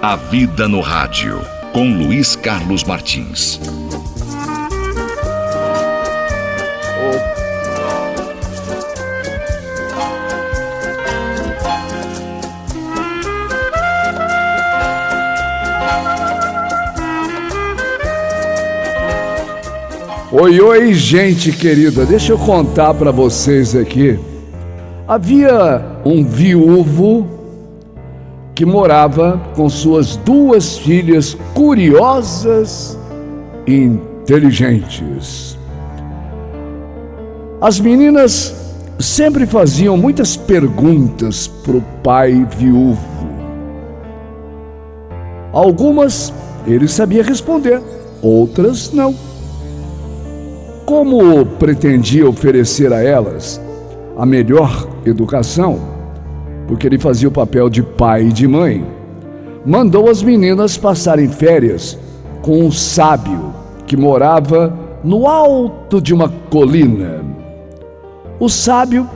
A Vida no Rádio, com Luiz Carlos Martins. Oi, oi, gente querida, deixa eu contar para vocês aqui. Havia um viúvo que morava com suas duas filhas curiosas e inteligentes. As meninas sempre faziam muitas perguntas para o pai viúvo. Algumas ele sabia responder, outras não. Como pretendia oferecer a elas a melhor educação, porque ele fazia o papel de pai e de mãe, mandou as meninas passarem férias com um sábio que morava no alto de uma colina. O sábio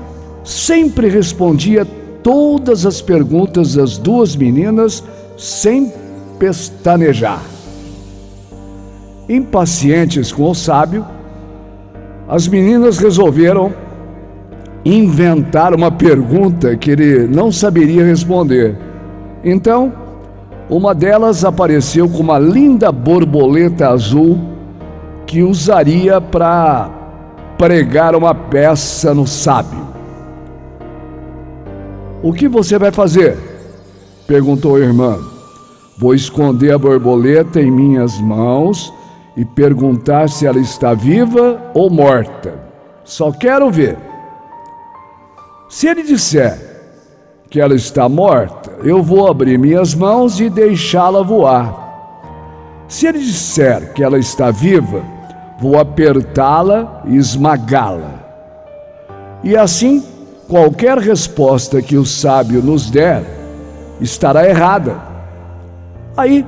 sempre respondia todas as perguntas das duas meninas sem pestanejar. Impacientes com o sábio, as meninas resolveram inventar uma pergunta que ele não saberia responder. Então, uma delas apareceu com uma linda borboleta azul que usaria para pregar uma peça no sábio. O que você vai fazer? perguntou a irmã. Vou esconder a borboleta em minhas mãos e perguntar se ela está viva ou morta. Só quero ver. Se ele disser que ela está morta, eu vou abrir minhas mãos e deixá-la voar. Se ele disser que ela está viva, vou apertá-la e esmagá-la. E assim, qualquer resposta que o sábio nos der estará errada. Aí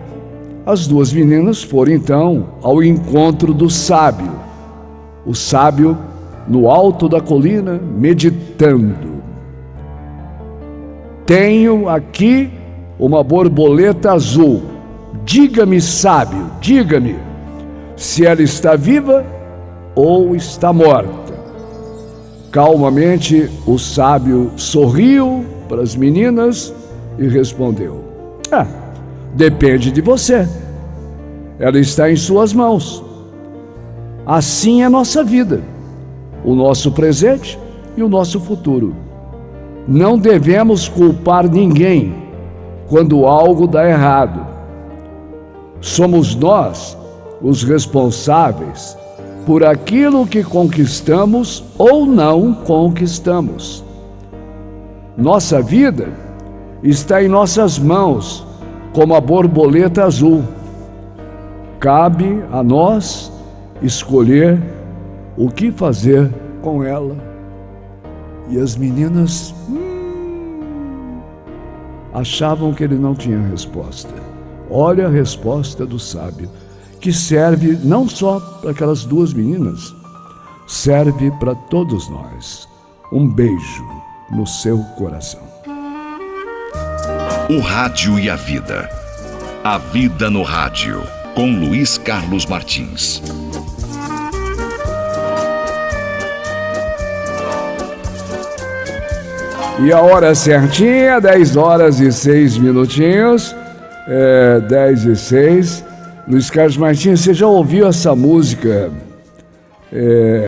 as duas meninas foram então ao encontro do sábio. O sábio no alto da colina, meditando. Tenho aqui uma borboleta azul. Diga-me, sábio, diga-me, se ela está viva ou está morta. Calmamente, o sábio sorriu para as meninas e respondeu: Ah, Depende de você. Ela está em suas mãos. Assim é nossa vida, o nosso presente e o nosso futuro. Não devemos culpar ninguém quando algo dá errado. Somos nós os responsáveis por aquilo que conquistamos ou não conquistamos. Nossa vida está em nossas mãos como a borboleta azul. Cabe a nós escolher o que fazer com ela. E as meninas hum, achavam que ele não tinha resposta. Olha a resposta do sábio, que serve não só para aquelas duas meninas, serve para todos nós. Um beijo no seu coração. O Rádio e a Vida. A Vida no Rádio, com Luiz Carlos Martins. E a hora certinha, 10 horas e 6 minutinhos. É, 10 e 6. Luiz Carlos Martins, você já ouviu essa música? É,